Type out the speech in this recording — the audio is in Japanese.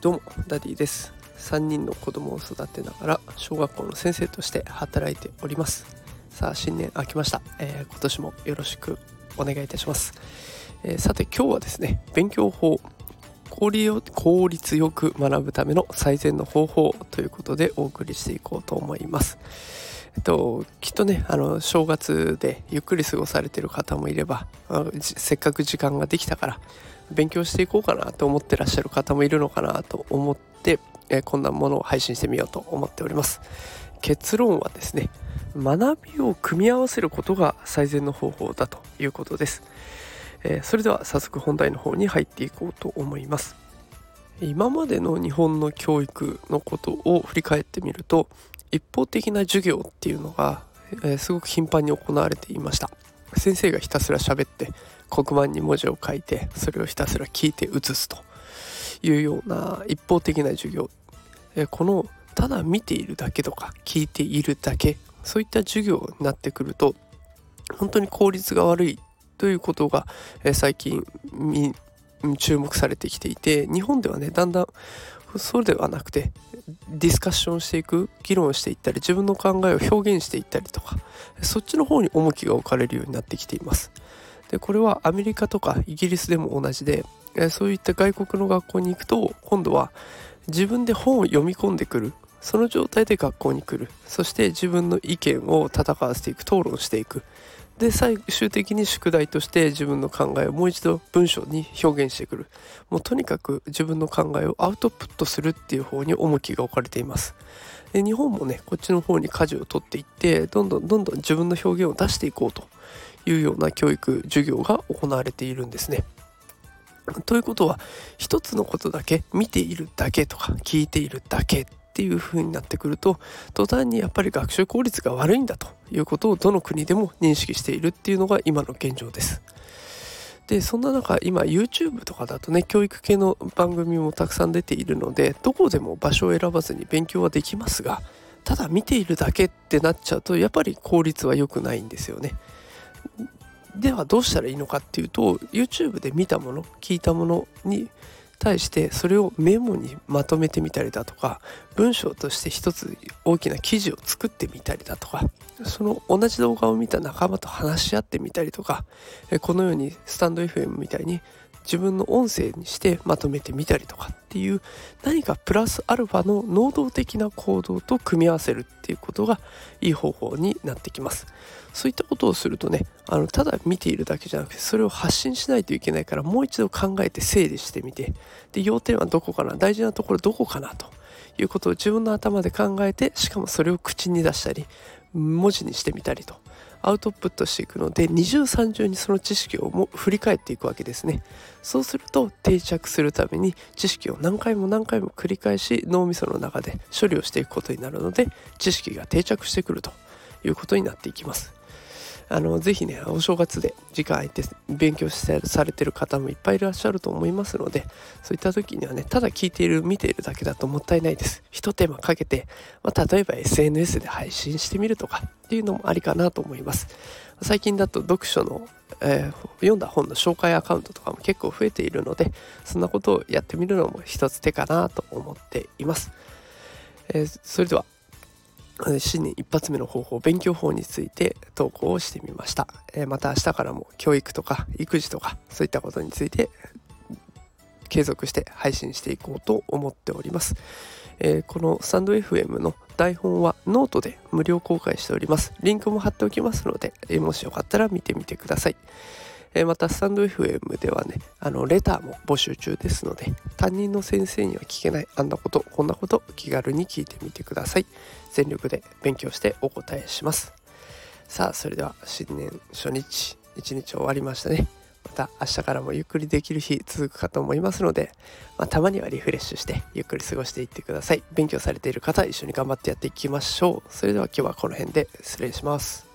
どうもダディです。3人の子供を育てながら小学校の先生として働いております。さあ新年明けました、えー、今年もよろしくお願いいたします、えー、さて今日はですね勉強法効率よく学ぶための最善の方法ということでお送りしていこうと思います。えっと、きっとねあの正月でゆっくり過ごされてる方もいればせっかく時間ができたから勉強していこうかなと思ってらっしゃる方もいるのかなと思って、えこんなものを配信してみようと思っております。結論はですね学びを組み合わせることが最善の方法だということです、えー、それでは早速本題の方に入っていこうと思います。今までの日本の教育のことを振り返ってみると一方的な授業っていうのが、えー、すごく頻繁に行われていました。先生がひたすら喋って黒板に文字を書いてそれをひたすら聞いて写すというような一方的な授業、えー、このただ見ているだけとか聞いているだけそういった授業になってくると本当に効率が悪いということが、えー、最近注目されてきていて日本ではねだんだんそうではなくてディスカッションしていく議論していったり自分の考えを表現していったりとかそっちの方に重きが置かれるようになってきています。でこれはアメリカとかイギリスでも同じでそういった外国の学校に行くと今度は自分で本を読み込んでくるその状態で学校に来るそして自分の意見を戦わせていく討論していく。で最終的に宿題として自分の考えをもう一度文章に表現してくる。もうとにかく自分の考えをアウトプットするっていう方に重きが置かれています。で日本もねこっちの方に舵を取っていってどんどんどんどん自分の表現を出していこうというような教育授業が行われているんですね。ということは一つのことだけ見ているだけとか聞いているだけっていう風になってくると途端にやっぱり学習効率が悪いんだということをどの国でも認識しているっていうのが今の現状です。でそんな中今 YouTube とかだとね教育系の番組もたくさん出ているのでどこでも場所を選ばずに勉強はできますがただ見ているだけってなっちゃうとやっぱり効率は良くないんですよね。ではどうしたらいいのかっていうと YouTube で見たもの聞いたものに対してそれをメモにまとめてみたりだとか文章として一つ大きな記事を作ってみたりだとかその同じ動画を見た仲間と話し合ってみたりとかこのようにスタンド FM みたいに自分の音声にしてまとめてみたりとかっていう何かプラスアルファの能動的な行動と組み合わせるっていうことがいい方法になってきます。そういったことをするとねあのただ見ているだけじゃなくてそれを発信しないといけないからもう一度考えて整理してみてで要点はどこかな大事なところどこかなということを自分の頭で考えてしかもそれを口に出したり文字にしてみたりと。アウトプットしていくので二重三重にその知識をも振り返っていくわけですね。そうすると定着するために知識を何回も何回も繰り返し脳みその中で処理をしていくことになるので知識が定着してくるということになっていきます。あのぜひねお正月で時間空いて勉強されてる方もいっぱいいらっしゃると思いますのでそういった時にはねただ聞いている見ているだけだともったいないです。一手間かけて、まあ、例えば SNS で配信してみるとかっていうのもありかなと思います。最近だと読書の、えー、読んだ本の紹介アカウントとかも結構増えているのでそんなことをやってみるのも一つ手かなと思っています、えー、それでは新年一発目の方法勉強法について投稿をしてみました、えー、また明日からも教育とか育児とかそういったことについて継続して配信していこうと思っております、えー、このスタンド FM の台本はノートで無料公開しております。リンクも貼っておきますので、えー、もしよかったら見てみてください。えまたスタンド FM ではねあのレターも募集中ですので担任の先生には聞けないあんなことこんなこと気軽に聞いてみてください。全力で勉強してお答えします。さあそれでは新年初日一日終わりましたね。また明日からもゆっくりできる日続くかと思いますので、まあ、たまにはリフレッシュしてゆっくり過ごしていってください。勉強されている方一緒に頑張ってやっていきましょう。それでは今日はこの辺で失礼します。